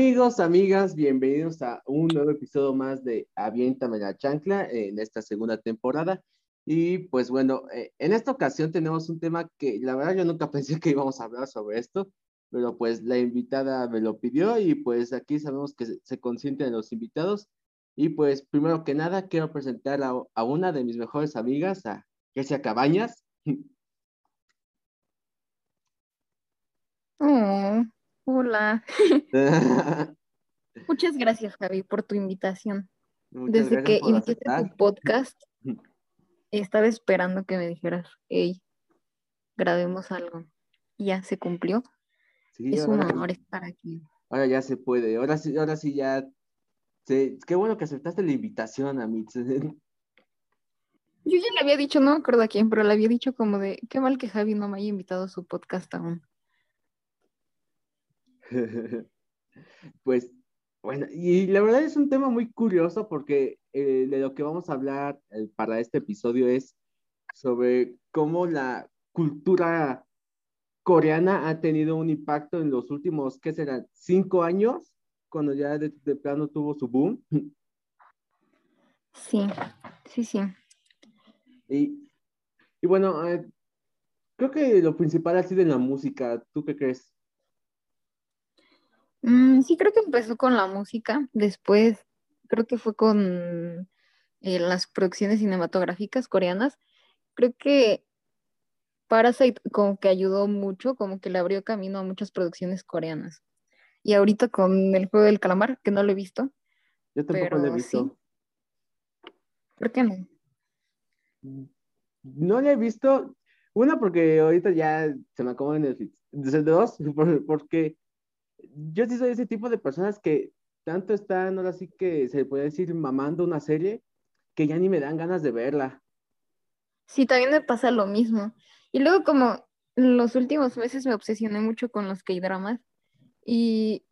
Amigos, amigas, bienvenidos a un nuevo episodio más de Aviéntame la chancla en esta segunda temporada. Y pues bueno, eh, en esta ocasión tenemos un tema que la verdad yo nunca pensé que íbamos a hablar sobre esto, pero pues la invitada me lo pidió y pues aquí sabemos que se, consienten los invitados. Y pues primero que nada quiero presentar a, una de mis mejores amigas, a Kesia Cabañas. Oh, hola. Muchas gracias, Javi, por tu invitación. Muchas Desde que iniciaste tu podcast, estaba esperando que me dijeras, hey, grabemos algo. Ya se cumplió. Sí, es un honor estar aquí. Ahora ya se puede, ahora sí, ahora sí ya. se- qué bueno que aceptaste la invitación, Amitz. Yo ya le había dicho, no me acuerdo a quién, pero le había dicho como de, qué mal que Javi no me haya invitado a su podcast aún. Pues, bueno, y la verdad es un tema muy curioso porque eh, de lo que vamos a hablar eh, para este episodio es sobre cómo la cultura coreana ha tenido un impacto en los últimos, ¿qué serán? Cinco años, cuando ya de, de plano tuvo su boom. Sí, sí, sí. Y, y bueno, eh, creo que lo principal ha sido en la música. ¿Tú qué crees? Mm, sí, creo que empezó con la música, después creo que fue con eh, las producciones cinematográficas coreanas. Creo que Parasite como que ayudó mucho, como que le abrió camino a muchas producciones coreanas. Y ahorita con el juego del calamar, que no lo he visto, Yo tampoco lo he sí. visto. ¿por qué no? No la he visto, una porque ahorita ya se me acabó en Netflix. Dos, por- porque yo sí soy ese tipo de personas que tanto están, ahora sí que se puede decir, mamando una serie, que ya ni me dan ganas de verla. Sí, también me pasa lo mismo. Y luego como los últimos meses me obsesioné mucho con los K-dramas y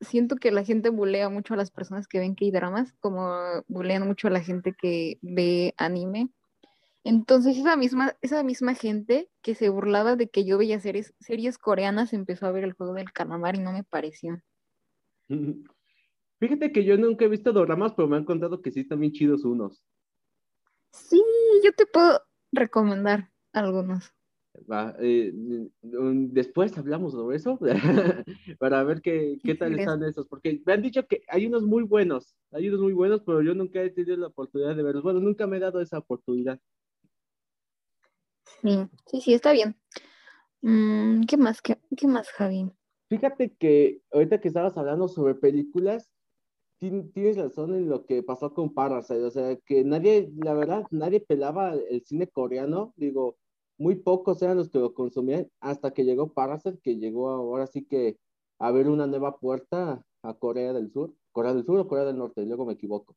siento que la gente bulea mucho a las personas que ven K-dramas, como bulean mucho a la gente que ve anime. Entonces esa misma, esa misma gente que se burlaba de que yo veía series, series coreanas empezó a ver el juego del calamar y no me pareció. Fíjate que yo nunca he visto doramas, pero me han contado que sí están bien chidos unos. Sí, yo te puedo recomendar algunos. Va, eh, después hablamos sobre eso para ver qué, qué tal están esos, porque me han dicho que hay unos muy buenos, hay unos muy buenos, pero yo nunca he tenido la oportunidad de verlos. Bueno, nunca me he dado esa oportunidad. Sí, sí, sí, está bien. Mm, ¿qué más? ¿Qué, qué más, Javi? Fíjate que ahorita que estabas hablando sobre películas, tien- tienes razón en lo que pasó con Parasite, o sea, que nadie, la verdad, nadie pelaba el cine coreano, digo, muy pocos eran los que lo consumían hasta que llegó Parasite, que llegó ahora sí que a ver una nueva puerta a Corea del Sur, Corea del Sur o Corea del Norte, luego me equivoco.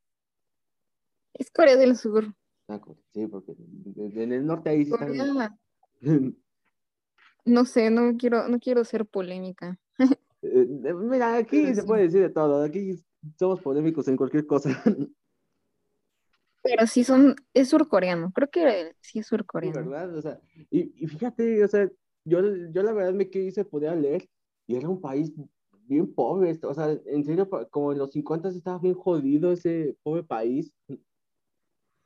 Es Corea del Sur. Sí, porque en el norte ahí sí están. No sé, no quiero, no quiero ser polémica. Eh, Mira, aquí Pero se sí. puede decir de todo, aquí somos polémicos en cualquier cosa. Pero sí son, es surcoreano. Creo que sí es Sí, surcoreano. ¿verdad? O sea, y, y fíjate, o sea, yo, yo la verdad me quise poder leer y era un país bien pobre, o sea, en serio, como en los 50 estaba bien jodido ese pobre país.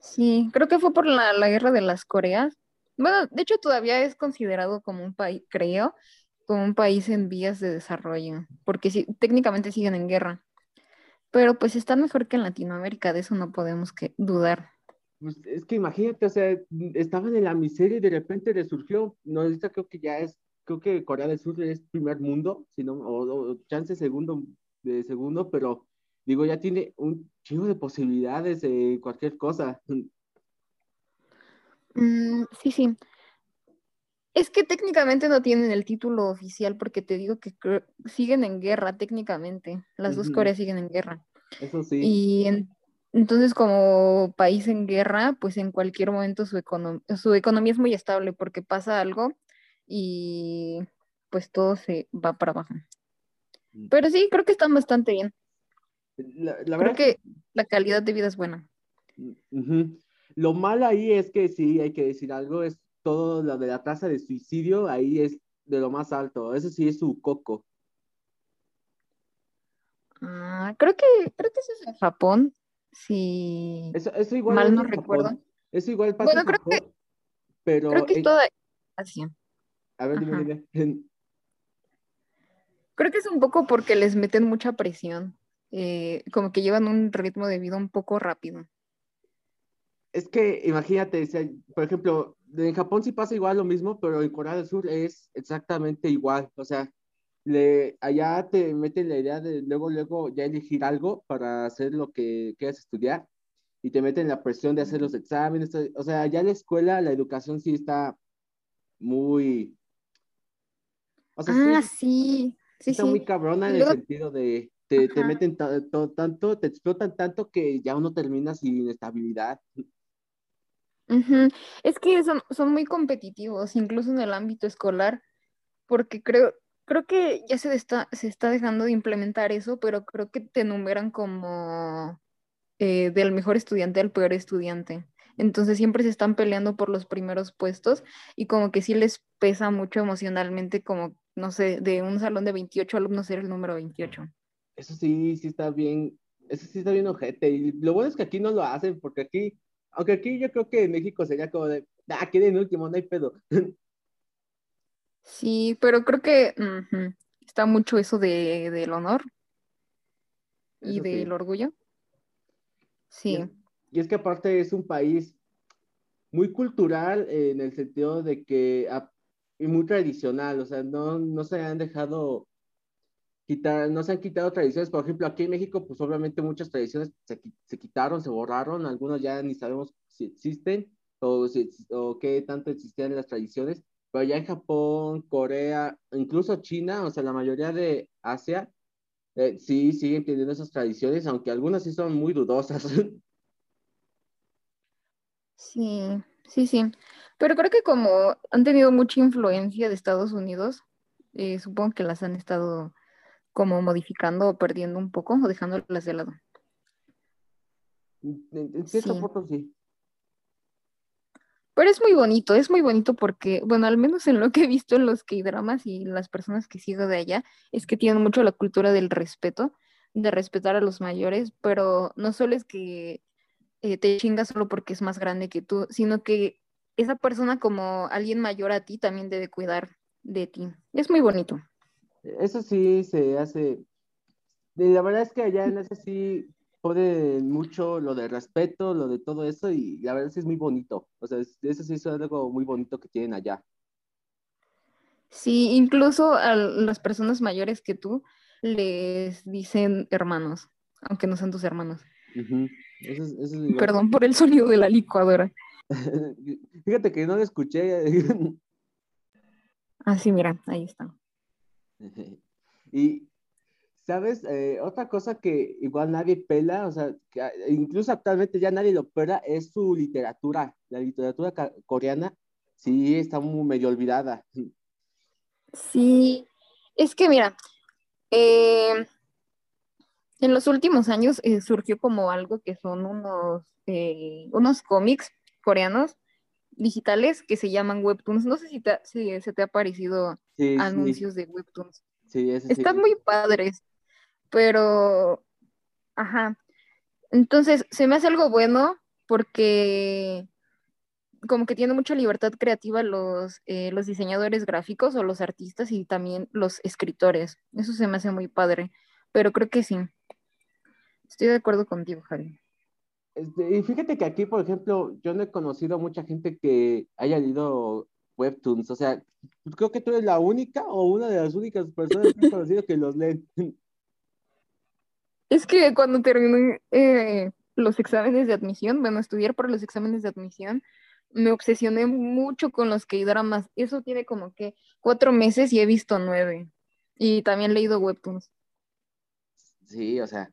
Sí, creo que fue por la, la guerra de las Coreas. Bueno, de hecho todavía es considerado como un país, creo, como un país en vías de desarrollo, porque sí, técnicamente siguen en guerra. Pero pues están mejor que en Latinoamérica, de eso no podemos que dudar. Pues es que imagínate, o sea, estaban en la miseria y de repente resurgió, no, ahorita creo que ya es, creo que Corea del Sur es primer mundo, sino, o, o chance segundo, de segundo, pero digo, ya tiene un chingo de posibilidades de cualquier cosa. Mm, sí, sí. Es que técnicamente no tienen el título oficial porque te digo que siguen en guerra técnicamente. Las dos. Coreas siguen en guerra. Eso sí. Y en- entonces como país en guerra, pues en cualquier momento su, econom- su economía es muy estable porque pasa algo y pues todo se va para abajo. Mm. Pero sí, creo que están bastante bien. La, la Creo verdad que la calidad de vida es buena. Lo malo ahí es que sí, hay que decir algo, es todo lo de la tasa de suicidio, ahí es de lo más alto, eso sí es su coco. Ah, creo que, creo que eso es en Japón. Si Eso, eso igual mal no Japón. recuerdo. Eso igual pasa Bueno, en creo que- pero Creo que es en- toda Asia. a ver, dime, dime. Creo que es un poco porque les meten mucha presión. Eh, como que llevan un ritmo de vida un poco rápido. Es que imagínate, sea, por ejemplo, en Japón sí pasa igual lo mismo, pero en Corea del Sur es exactamente igual. O sea, le, allá te meten la idea de luego, luego ya elegir algo para hacer lo que quieras estudiar y te meten la presión de hacer los exámenes. O sea, ya en la escuela la educación sí está muy... O sea, Ah, sí, sí, sí, está sí. muy cabrona en Y el luego- sentido de te, te meten ta- to- tanto, te explotan tanto que ya uno termina sin estabilidad. Es que son, son muy competitivos, incluso en el ámbito escolar, porque creo, creo que ya se está, se está dejando de implementar eso, pero creo que te enumeran como eh, del mejor estudiante al peor estudiante. Entonces siempre se están peleando por los primeros puestos y como que sí les pesa mucho emocionalmente, como, no sé, de un salón de 28 alumnos ser el número 28. Eso sí, sí está bien, eso sí está bien ojete. Y lo bueno es que aquí no lo hacen, porque aquí, aunque aquí yo creo que en México sería como de, ah, queden último, no hay pedo. Sí, pero creo que está mucho eso de, del honor y Eso sí. del orgullo. Y Sí. es, y es que aparte es un país muy cultural en el sentido de que, ah, y muy tradicional, o sea, no, no se han dejado no se han quitado tradiciones. Por ejemplo, aquí en México, pues obviamente muchas tradiciones se, se quitaron, se borraron, algunos ya ni sabemos si existen o, si, o qué tanto existían las tradiciones, pero ya en Japón, Corea, incluso China, o sea, la mayoría de Asia, eh, sí siguen teniendo esas tradiciones, aunque algunas sí son muy dudosas. Sí, sí, sí. Pero creo que como han tenido mucha influencia de Estados Unidos, eh, supongo que las han estado como modificando o perdiendo un poco o dejándolas de lado. En, cierto Sí. punto sí. Pero es muy bonito, es muy bonito porque, bueno, al menos en lo que he visto en los K-dramas y las personas que sigo de allá, es que tienen mucho la cultura del respeto, de respetar a los mayores, pero no solo es que eh, te chingas solo porque es más grande que tú, sino que esa persona como alguien mayor a ti también debe cuidar de ti. Es muy bonito. Eso sí se hace. y La verdad es que allá en ese sí ponen mucho lo de respeto, lo de todo eso, y la verdad sí es muy bonito. O sea, es- eso sí es algo muy bonito que tienen allá. Sí, incluso a las personas mayores que tú les dicen hermanos, aunque no sean tus hermanos. Eso es, eso es. Perdón por el sonido de la licuadora. Fíjate que no lo escuché. Ah, sí, mira, ahí está. Y, ¿sabes? Eh, otra cosa que igual nadie pela, o sea, incluso actualmente ya nadie lo pela, es su literatura. La literatura coreana sí está muy medio olvidada. Sí, es que mira, eh, en los últimos años eh, surgió como algo que son unos, unos cómics coreanos digitales que se llaman webtoons. No sé si, te- si se te ha parecido Sí, sí, anuncios de webtoons. sí, ese sí. Están muy padres, pero, ajá. Entonces, se me hace algo bueno porque como que tiene mucha libertad creativa los, eh, los diseñadores gráficos o los artistas y también los escritores. Eso se me hace muy padre, pero creo que sí. Estoy de acuerdo contigo, Javi. Este, y fíjate que aquí, por ejemplo, yo no he conocido a mucha gente que haya leído webtoons. O sea, creo que tú eres la única o una de las únicas personas que he conocido que los leen. Es que cuando terminé eh, los exámenes de admisión, bueno, estudiar para los exámenes de admisión, me obsesioné mucho con los K-dramas. Eso tiene como que cuatro meses y he visto nueve. Y también he leído webtoons. Sí, o sea,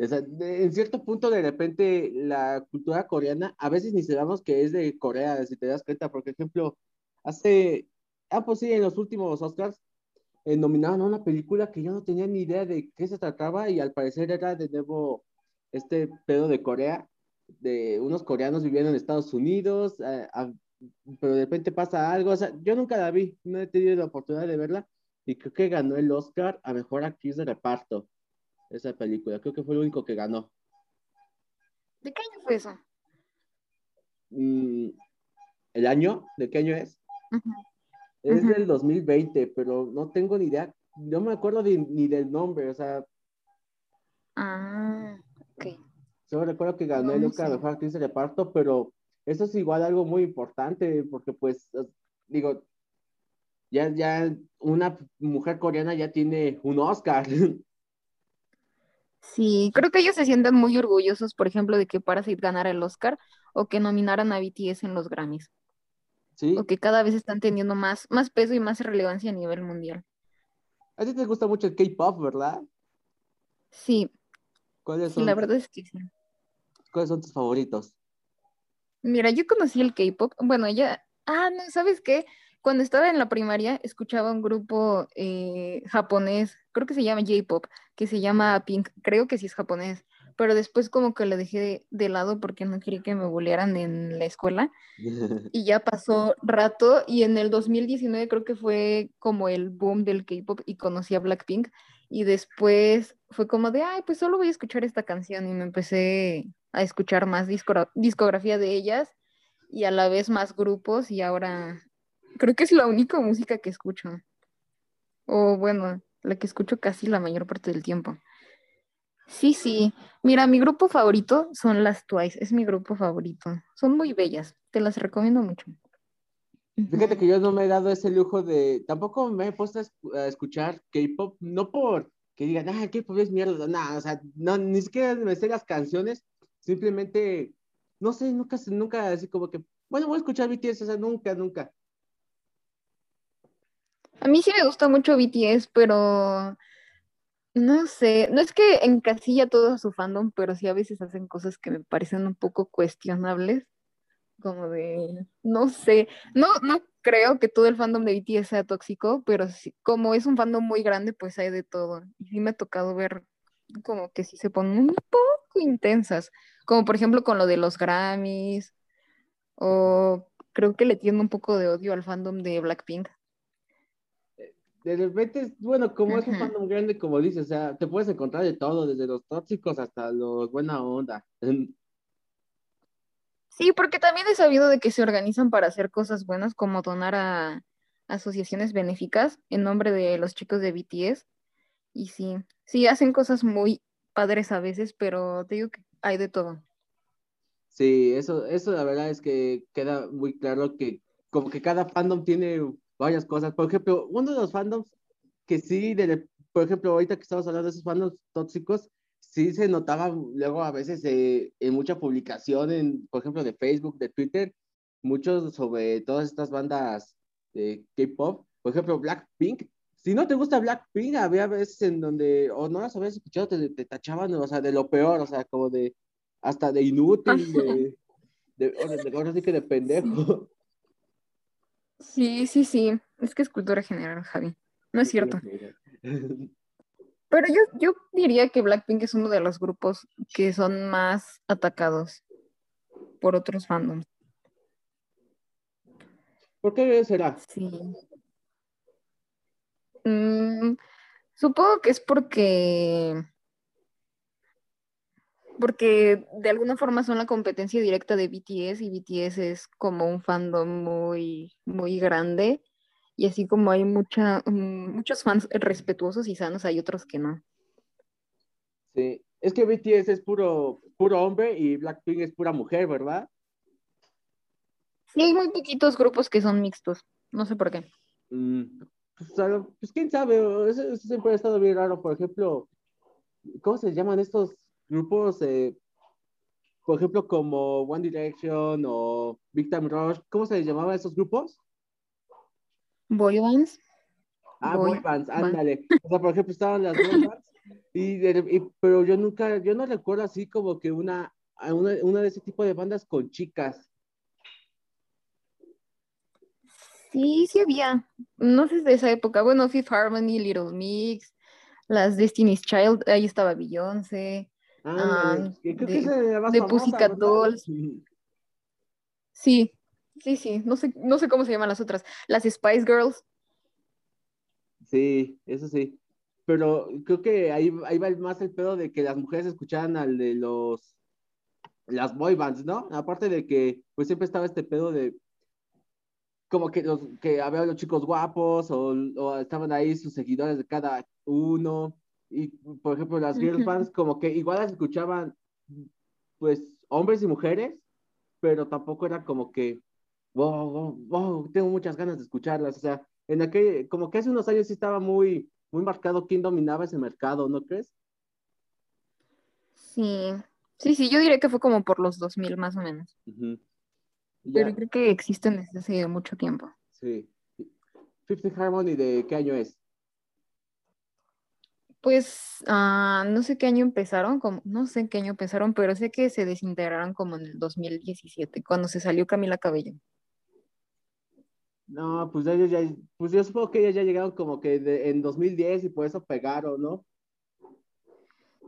en cierto punto de repente la cultura coreana, a veces ni sabemos que es de Corea, si te das cuenta, por ejemplo, hace, ah, pues sí, en los últimos Oscars eh, nominaron a una película que yo no tenía ni idea de qué se trataba y al parecer era de nuevo este pedo de Corea, de unos coreanos viviendo en Estados Unidos, eh, ah, pero de repente pasa algo, o sea, yo nunca la vi, no he tenido la oportunidad de verla y creo que ganó el Oscar a Mejor Actriz de Reparto. Esa película. Creo que fue el único que ganó. ¿De qué año fue eso? Mm, ¿El año? ¿De qué año es? Es del 2020, pero no tengo ni idea. No me acuerdo ni del nombre, o sea. Ah, ok. Solo recuerdo que ganó el Oscar Mejor Actriz de Reparto, pero eso es igual algo muy importante, porque pues, digo, ya, ya una mujer coreana ya tiene un Oscar. Sí, creo que ellos se sienten muy orgullosos, por ejemplo, de que Parasite ganara el Oscar o que nominaran a BTS en los Grammys. Sí. O que cada vez están teniendo más, más peso y más relevancia a nivel mundial. A ti te gusta mucho el K-pop, ¿verdad? Sí. ¿Cuáles son? Sí, la verdad es que sí. ¿Cuáles son tus favoritos? Mira, yo conocí el K-pop. Bueno, ya. Ah, no, ¿sabes qué? Cuando estaba en la primaria, escuchaba un grupo eh, japonés, creo que se llama J-Pop, que se llama Pink, creo que sí es japonés, pero después como que lo dejé de, lado porque no quería que me bullearan en la escuela. y ya pasó rato y en el 2019 creo que fue como el boom del K-Pop y conocí a Blackpink y después fue como de, ay, pues solo voy a escuchar esta canción y me empecé a escuchar más discografía de ellas y a la vez más grupos y ahora Creo que es la única música que escucho. O bueno, la que escucho casi la mayor parte del tiempo. Sí, sí. Mira, mi grupo favorito son las Twice. Es mi grupo favorito. Son muy bellas. Te las recomiendo mucho. Fíjate que yo no me he dado ese lujo de. Tampoco me he puesto a escuchar K-pop, no por que digan, ah, K-pop es mierda. Nada, o sea, no, ni siquiera me sé las canciones. Simplemente, no sé, nunca, nunca así como que, bueno, voy a escuchar BTS, o sea, nunca, nunca. A mí sí me gusta mucho BTS, pero no sé, no es que encasilla todo su fandom, pero sí a veces hacen cosas que me parecen un poco cuestionables, como de, no sé, no, no creo que todo el fandom de BTS sea tóxico, pero sí, como es un fandom muy grande, pues hay de todo. Y sí me ha tocado ver como que sí se ponen un poco intensas, como por ejemplo con lo de los Grammys, o creo que le tiendo un poco de odio al fandom de Blackpink de repente, bueno, como es un fandom grande, como dices, o sea, te puedes encontrar de todo, desde los tóxicos hasta los buena onda. Sí, porque también he sabido de que se organizan para hacer cosas buenas, como donar a asociaciones benéficas en nombre de los chicos de BTS. Y sí, sí, hacen cosas muy padres a veces, pero te digo que hay de todo. Sí, eso, eso la verdad es que queda muy claro que como que cada fandom tiene varias cosas. Por ejemplo, uno de los fandoms que sí, por ejemplo, ahorita que estamos hablando de esos fandoms tóxicos, sí se notaba luego a veces eh, en mucha publicación, en, por ejemplo, de Facebook, de Twitter, muchos sobre todas estas bandas de K-pop. Por ejemplo, Blackpink. Si no te gusta Blackpink, había veces en donde, o no las habías escuchado, te, te tachaban, o sea, de lo peor, o sea, como de, hasta de inútil, de, de, de, de, de pendejo. Sí, sí, sí. Es que es cultura general, Javi. No es cierto. Pero yo, yo diría que Blackpink es uno de los grupos que son más atacados por otros fandoms. ¿Por qué será? Sí. Mm, supongo que es porque porque de alguna forma son la competencia directa de BTS y BTS es como un fandom muy, muy grande y así como hay mucha, mm, muchos fans respetuosos y sanos, hay otros que no. Sí, es que BTS es puro, puro hombre y Blackpink es pura mujer, ¿verdad? Sí, hay muy poquitos grupos que son mixtos, no sé por qué. Mm, pues, pues, quién sabe, eso siempre ha estado bien raro, por ejemplo, ¿cómo se llaman estos grupos, eh, por ejemplo, como One Direction o Big Time Rush, ¿cómo se les llamaba esos grupos? Boy bands. Ah, boy, bands, ándale. O sea, por ejemplo, estaban las boy bands, y, pero yo nunca, yo no recuerdo así como que una, una, una de ese tipo de bandas con chicas. Sí, sí había. No sé de esa época. Bueno, Fifth Harmony, Little Mix, las Destiny's Child, ahí estaba Beyoncé. Ah, creo de, que se de Pussycat Dolls. Sí, sí, sí. No sé, no sé cómo se llaman las otras. Las Spice Girls. Sí, eso sí. pero creo que ahí, ahí va más el pedo de que las mujeres escucharan al de los, las boy bands, ¿no? Aparte de que, pues siempre estaba este pedo de, como que, los, que había los chicos guapos o, o estaban ahí sus seguidores de cada uno. Y, por ejemplo, las girl bands como que igual las escuchaban, pues, hombres y mujeres, pero tampoco era como que, wow, wow, wow, tengo muchas ganas de escucharlas. O sea, en aquel, como que hace unos años sí estaba muy, muy marcado quién dominaba ese mercado, ¿no crees? Sí, sí, sí, yo diría que fue como por los 2000 más o menos. Pero creo que existen desde hace mucho tiempo. Sí. Fifth Harmony, ¿de qué año es? Pues ah, no sé qué año empezaron, como, no sé en qué año empezaron, pero sé que se desintegraron como en el 2017, cuando se salió Camila Cabello. No, pues ellos ya, pues yo supongo que ellos ya llegaron como que en 2010 y por eso pegaron, ¿no?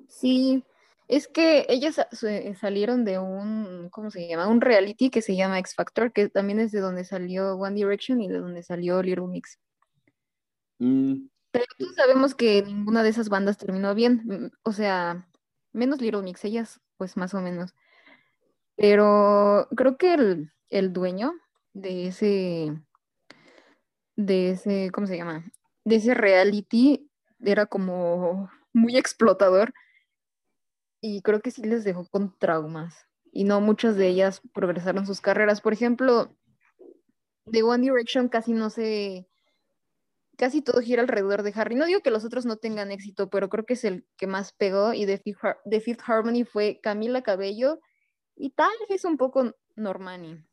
Sí, es que ellas salieron de un, ¿cómo se llama? Un reality que se llama X Factor, que también es de donde salió One Direction y de donde salió Little Mix. Mm. Pero todos sabemos que ninguna de esas bandas terminó bien, o sea, menos Little Mix, ellas pues más o menos. Pero creo que el, el dueño de ese de ese, ¿cómo se llama? De ese reality era como muy explotador y creo que sí les dejó con traumas y no muchas de ellas progresaron sus carreras. Por ejemplo, de One Direction casi no se, casi todo gira alrededor de Harry. No digo que los otros no tengan éxito, pero creo que es el que más pegó y de Fifth, Harmony fue Camila Cabello y tal vez un poco Normani.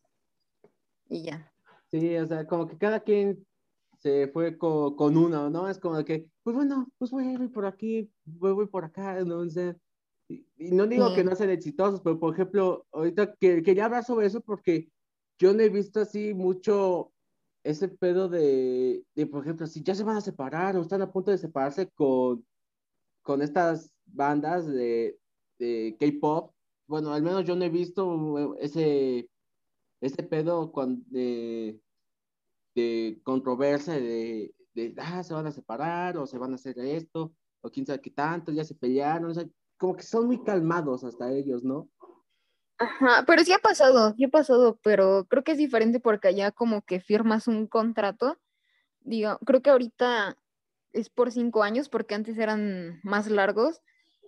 Y ya. Sí, o sea, como que cada quien se fue con, con uno, ¿no? Es como que, pues bueno, pues voy, voy por aquí, voy, voy por acá, ¿no? sé y, no digo que no sean exitosos, pero por ejemplo, ahorita que, quería hablar sobre eso porque yo no he visto así mucho ese pedo de, de, por ejemplo, si ya se van a separar o están a punto de separarse con, con estas bandas de, de K-pop. Bueno, al menos yo no he visto ese, ese pedo de, de controversia de, de, ah, se van a separar o se van a hacer esto, o quién sabe qué tanto, ya se pelearon, como que son muy calmados hasta ellos, ¿no? Ajá, pero sí ha pasado, sí ha pasado, pero creo que es diferente porque allá como que firmas un contrato, digo, creo que ahorita es por cinco años porque antes eran más largos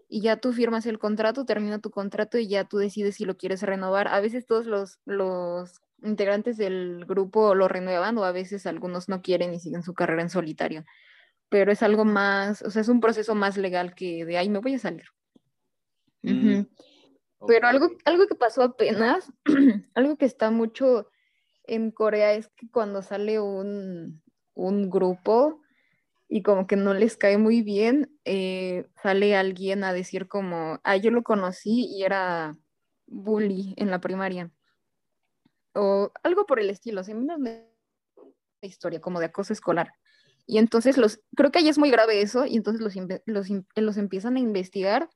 y ya tú firmas el contrato, termina tu contrato y ya tú decides si lo quieres renovar. A veces todos los, los integrantes del grupo lo renuevan o a veces algunos no quieren y siguen su carrera en solitario. Pero es algo más, o sea, es un proceso más legal que de ahí me voy a salir. Mm, Pero algo, algo que pasó apenas, algo que está mucho en Corea es que cuando sale un, un grupo y como que no les cae muy bien, eh, sale alguien a decir como, ah, yo lo conocí y era bully en la primaria o algo por el estilo, o sea, una historia como de acoso escolar. Y entonces los, creo que ahí es muy grave eso, y entonces los, los, los empiezan a investigar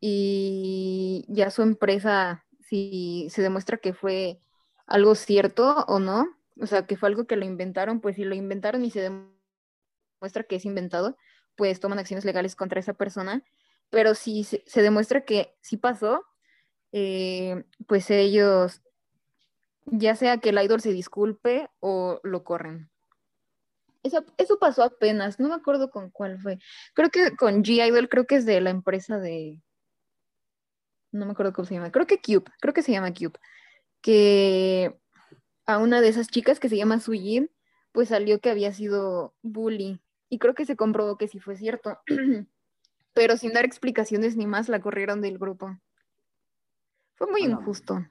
y ya su empresa, si se demuestra que fue algo cierto o no, o sea, que fue algo que lo inventaron, pues si lo inventaron y se demuestra que es inventado, pues toman acciones legales contra esa persona, pero si se, demuestra que sí pasó, eh, pues ellos ya sea que el idol se disculpe o lo corren. Eso, eso pasó apenas, no me acuerdo con cuál fue. Creo que con G-Idol, creo que es de la empresa de... No me acuerdo cómo se llama. Creo que Cube, creo que se llama Cube. Que a una de esas chicas que se llama Sujin, pues salió que había sido bully. Y creo que se comprobó que sí fue cierto. Pero sin dar explicaciones ni más, la corrieron del grupo. Fue muy injusto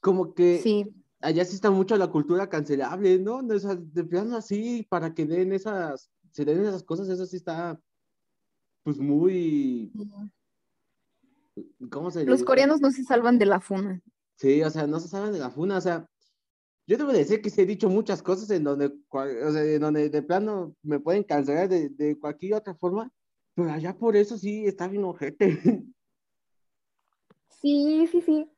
como que sí. allá sí está mucho la cultura cancelable, ¿no? O sea, de plano así, para que den esas, se den esas cosas, eso sí está, pues muy... ¿Cómo se Los coreanos no se salvan de la funa. Sí, o sea, no se salvan de la funa, o sea, yo debo decir que sí he dicho muchas cosas en donde, o sea, en donde de plano me pueden cancelar de, de cualquier otra forma, pero allá por eso sí está bien ojete. Sí, sí, sí.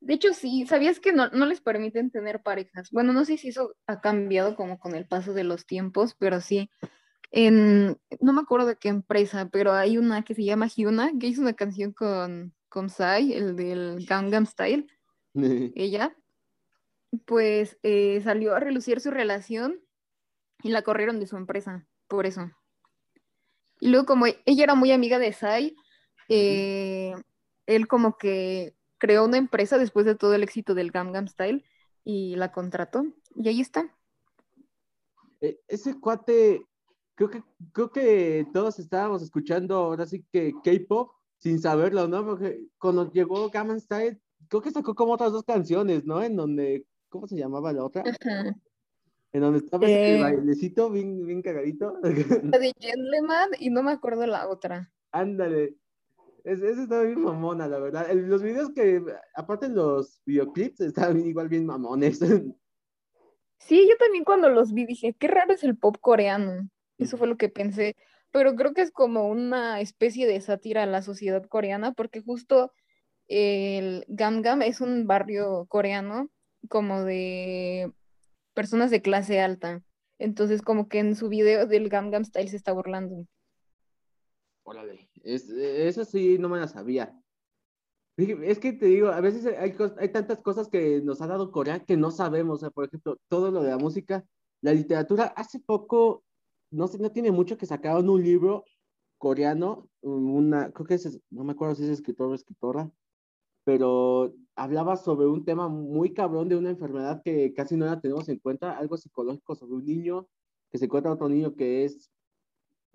De hecho, sí, ¿sabías que no, les permiten tener parejas? Bueno, no sé si eso ha cambiado como con el paso de los tiempos, pero sí, en, no me acuerdo de qué empresa, pero hay una que se llama Hyuna, que hizo una canción con, con Psy, el del Gangnam Style, ella, pues eh, salió a relucir su relación y la corrieron de su empresa, por eso. Y luego como ella era muy amiga de Psy, eh, él como que creó una empresa después de todo el éxito del Gangnam Style y la contrató y ahí está. E, ese cuate, creo que, creo que todos estábamos escuchando ahora sí que K-pop sin saberlo, ¿no? Porque cuando llegó Gangnam Style, creo que sacó como otras dos canciones, ¿no? En donde, ¿cómo se llamaba la otra? En donde estaba ese eh. bailecito bien, bien cagadito. La de Gentleman y no me acuerdo la otra. Ándale. Ese, estaba bien mamona, la verdad. los videos que, aparte los videoclips, estaban igual bien mamones. Sí, yo también cuando los vi dije, qué raro es el pop coreano. Eso fue lo que pensé. Pero creo que es como una especie de sátira a la sociedad coreana, porque justo el Gangnam es un barrio coreano como de personas de clase alta. Entonces, como que en su video del Gangnam Style se está burlando. Órale, es, eso sí no me la sabía. Es que te digo, a veces hay, hay tantas cosas que nos ha dado Corea que no sabemos. por ejemplo, todo lo de la música, la literatura. Hace poco, no no tiene mucho que sacaron un libro coreano, una, creo que es, no me acuerdo si es escritor o escritora, pero hablaba sobre un tema muy cabrón de una enfermedad que casi no la tenemos en cuenta, algo psicológico sobre un niño que se encuentra otro niño que es,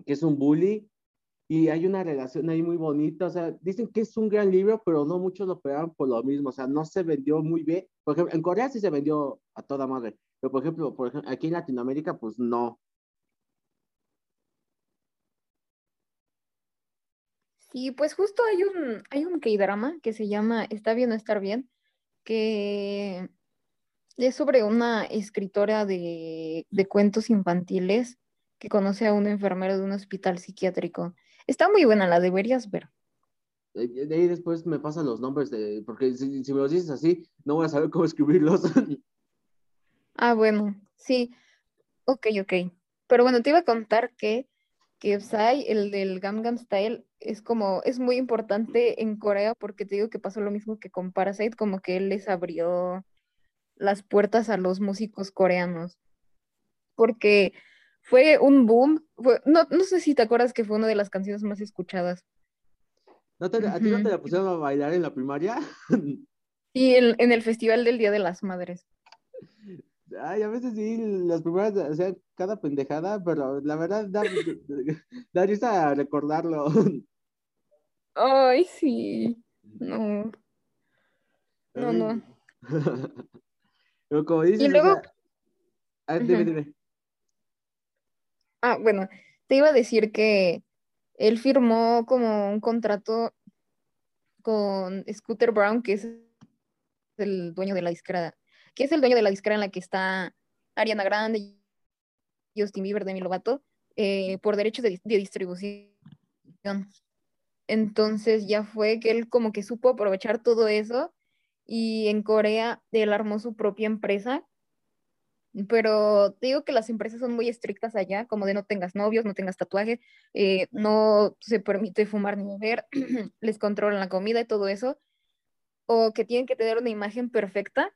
que es un bully y hay una relación ahí muy bonita, o sea, dicen que es un gran libro, pero no muchos lo pegaron por lo mismo, o sea, no se vendió muy bien. Por ejemplo, en Corea sí se vendió a toda madre, pero por ejemplo, por ejemplo aquí en Latinoamérica, pues no. Sí, pues justo hay un, hay un K-drama que se llama Está bien o estar bien, que es sobre una escritora de, de cuentos infantiles que conoce a un enfermero de un hospital psiquiátrico Está muy buena, la deberías ver. De ahí después me pasan los nombres, de, porque si, me los dices así, no voy a saber cómo escribirlos. ah, bueno, sí. Ok, ok. Pero bueno, te iba a contar que, que Psy, el del Gangnam Style, es como, es muy importante en Corea porque te digo que pasó lo mismo que con Parasite, como que él les abrió las puertas a los músicos coreanos. Porque fue un boom. no, no sé si te acuerdas que fue una de las canciones más escuchadas. ¿A ti no te la pusieron a bailar en la primaria? Sí, en, el Festival del Día de las Madres. Ay, a veces sí, las primeras, o sea, cada pendejada, pero la verdad da, da risa recordarlo. Ay, sí. No. No, no. Pero como dices, y luego... O dime, dime. Ah, bueno, te iba a decir que él firmó como un contrato con Scooter Brown, que es el dueño de la disquera, que es el dueño de la disquera en la que está Ariana Grande, Justin Bieber, Demi Lovato, eh, por derechos de, de, distribución. Entonces ya fue que él como que supo aprovechar todo eso y en Corea él armó su propia empresa pero te digo que las empresas son muy estrictas allá, como de no tengas novios, no tengas tatuaje, eh, no se permite fumar ni beber, les controlan la comida y todo eso, o que tienen que tener una imagen perfecta.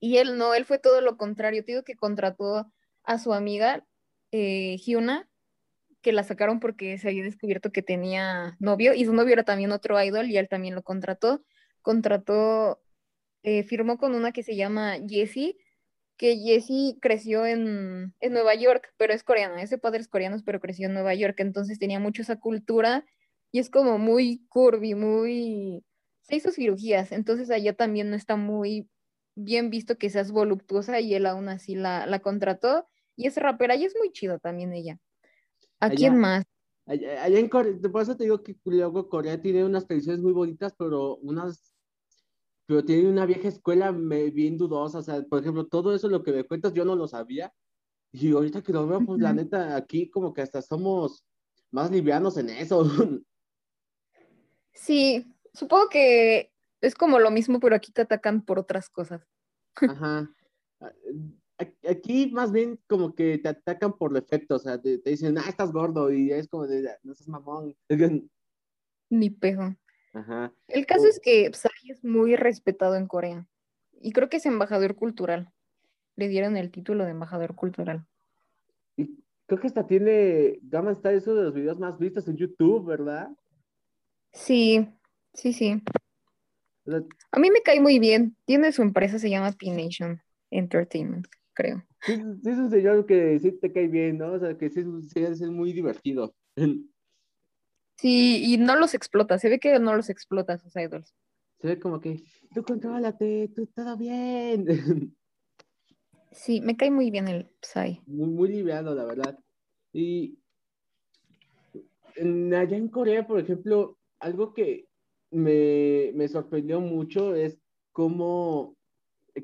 Y él no, él fue todo lo contrario. Te digo que contrató a su amiga eh, Hyuna, que la sacaron porque se había descubierto que tenía novio, y su novio era también otro idol, y él también lo contrató. Contrató, eh, firmó con una que se llama Jessie, que Jessie creció en, Nueva York, pero es coreana, es de padres coreanos, pero creció en Nueva York, entonces tenía mucho esa cultura y es como muy curvy, muy... Se hizo cirugías, entonces allá también no está muy bien visto que seas voluptuosa y él aún así la, la contrató y es rapera y es muy chido también ella. ¿A quién más? Allá, en Corea, por eso te digo que luego Corea tiene unas tradiciones muy bonitas, pero unas pero tiene una vieja escuela bien dudosa, o sea, por ejemplo, todo eso lo que me cuentas yo no lo sabía, y ahorita que lo veo, pues la neta, aquí como que hasta somos más livianos en eso. Sí, supongo que es como lo mismo, pero aquí te atacan por otras cosas. Ajá. Aquí más bien como que te atacan por defecto, o sea, te, dicen, ah, estás gordo, y es como de, no seas mamón. Ni pejo. Ajá. El caso es que Psy es muy respetado en Corea, y creo que es embajador cultural. Le dieron el título de embajador cultural. Y creo que hasta tiene, Gama está eso de los videos más vistos en YouTube, ¿verdad? Sí, sí, sí. A mí me cae muy bien. Tiene su empresa, se llama P-Nation Entertainment, creo. Sí, es un señor que sí te cae bien, ¿no? O sea, que sí, es muy divertido. Sí, y no los explota. Se ve que no los explota sus idols. Se ve como que, tú contrólate, tú todo bien. Sí, me cae muy bien el Psy. Muy, muy liviano, la verdad. Y allá en Corea, por ejemplo, algo que me, sorprendió mucho es cómo,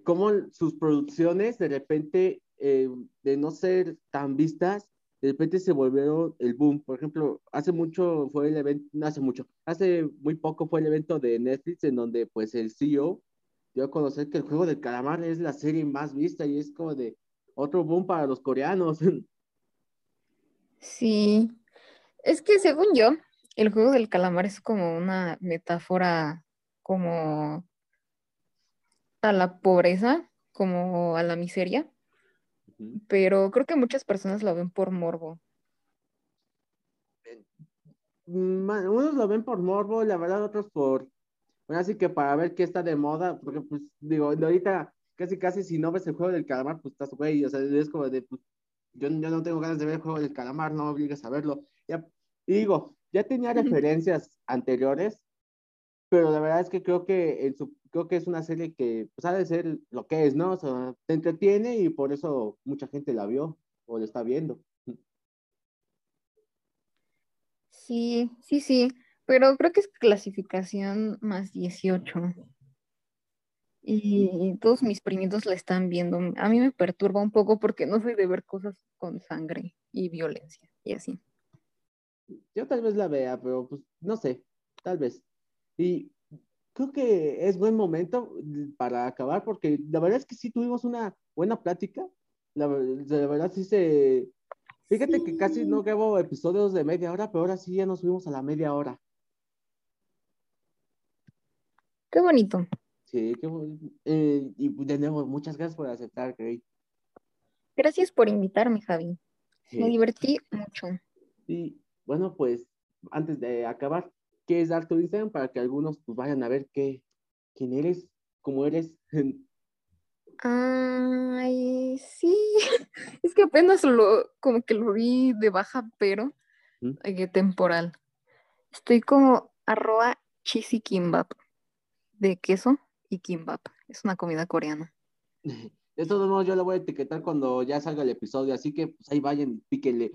cómo sus producciones de repente, eh, de no ser tan vistas, de repente se volvieron el boom. Por ejemplo, hace mucho fue el evento, no hace mucho, hace muy poco fue el evento de Netflix en donde pues el CEO dio a conocer que el juego del calamar es la serie más vista y es como de otro boom para los coreanos. Sí, es que según yo, el juego del calamar es como una metáfora como a la pobreza, como a la miseria, pero creo que muchas personas lo ven por morbo. Mm, unos lo ven por morbo, la verdad, otros por, bueno, así que para ver qué está de moda, porque pues digo, ahorita casi casi si no ves el juego del calamar, pues estás güey, o sea, es como de, pues, yo, no tengo ganas de ver el juego del calamar, no me obligues a verlo. Ya, y digo, ya tenía referencias anteriores, pero la verdad es que creo que, en su, creo que es una serie que pues, ha de ser lo que es, ¿no? O sea, te entretiene y por eso mucha gente la vio o la está viendo. Sí, sí, sí, pero creo que es clasificación más 18. Y todos mis primitos la están viendo. A mí me perturba un poco porque no soy de ver cosas con sangre y violencia y así. Yo tal vez la vea, pero pues no sé, tal vez. Y creo que es buen momento para acabar porque la verdad es que sí tuvimos una buena plática. La, verdad sí se... Fíjate que casi no grabo episodios de media hora, pero ahora sí ya nos subimos a la media hora. Qué bonito. Sí, qué bonito. Eh, y de nuevo, muchas gracias por aceptar, Grey. Gracias por invitarme, Javi. Me divertí mucho. Sí, bueno, pues antes de acabar, ¿qué es dar tu Instagram para que algunos pues, vayan a ver qué, quién eres, cómo eres? Ay, sí, es que apenas lo, como que lo vi de baja, pero ¿Mm? temporal. Estoy como arroba cheesy kimbap, de queso y kimbap. Es una comida coreana. De todos modos, yo lo voy a etiquetar cuando ya salga el episodio, así que pues ahí vayan, píquenle.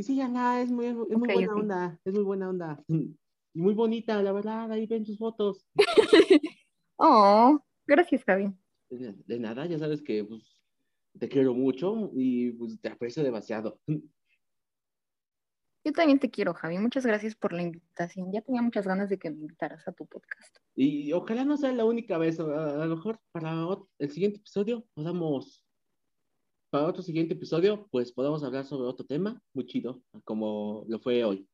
Y sí, ya es muy, es muy buena onda, es muy buena onda. Y muy bonita, la verdad, ahí ven sus fotos. oh, gracias, Javi. De, nada, ya sabes que pues, te quiero mucho y pues, te aprecio demasiado. Yo también te quiero, Javi. Muchas gracias por la invitación. Ya tenía muchas ganas de que me invitaras a tu podcast. Y ojalá no sea la única vez. A, lo mejor para el siguiente episodio podamos para otro siguiente episodio, pues podemos hablar sobre otro tema muy chido, como lo fue hoy.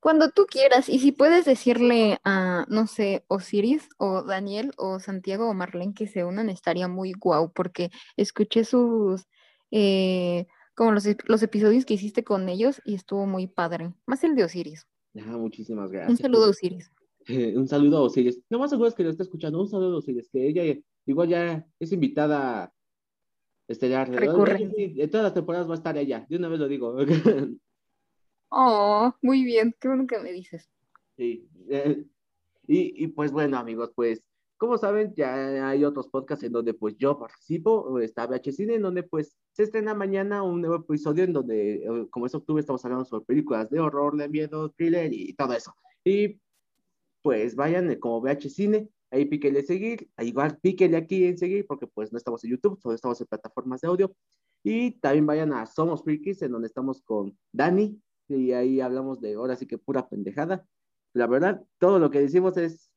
Cuando tú quieras, y si puedes decirle a, no sé, Osiris o Daniel o Santiago o Marlene que se unan, estaría muy guau, porque escuché sus, eh, como los, los, episodios que hiciste con ellos y estuvo muy padre. Más el de Osiris. Ah, muchísimas gracias. Un saludo a Osiris. un saludo a Osiris. No más seguro es que lo está escuchando. Un saludo a Osiris, que ella igual ya es invitada estelar. De todas las temporadas va a estar ella, de una vez lo digo. Oh, muy bien, qué bueno que me dices. Sí. Eh, y, y, pues bueno, amigos, pues como saben, ya hay otros podcasts en donde pues yo participo, está VH Cine, en donde pues se estrena mañana un nuevo episodio en donde, eh, como es octubre, estamos hablando sobre películas de horror, de miedo, thriller y todo eso. Y pues vayan eh, como VH Cine, ahí píquele seguir, igual píquele aquí en seguir, porque pues no estamos en YouTube, solo estamos en plataformas de audio. Y también vayan a Somos Freakies, en donde estamos con Dani, y ahí hablamos de ahora sí que pura pendejada. La verdad, todo lo que decimos es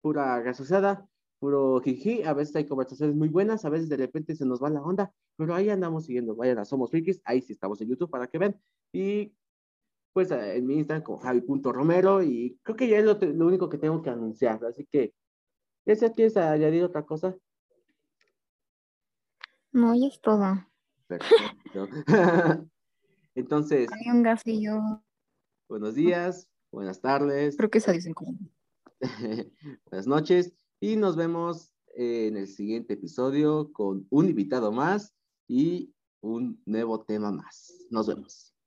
pura gaseosada. puro jiji, a veces hay conversaciones muy buenas, a veces de repente se nos va la onda, pero ahí andamos siguiendo, vayan a Somos Frikis, ahí sí estamos en YouTube para que vean, y pues en mi Instagram con javi.romero, y creo que ya es lo, lo, único que tengo que anunciar, así que, ¿ese quieres añadir otra cosa? No, ya es todo. Perfecto. Entonces. Hay un gasillo. Buenos días, buenas tardes. Creo que se dicen como. buenas noches y nos vemos en el siguiente episodio con un invitado más y un nuevo tema más. Nos vemos.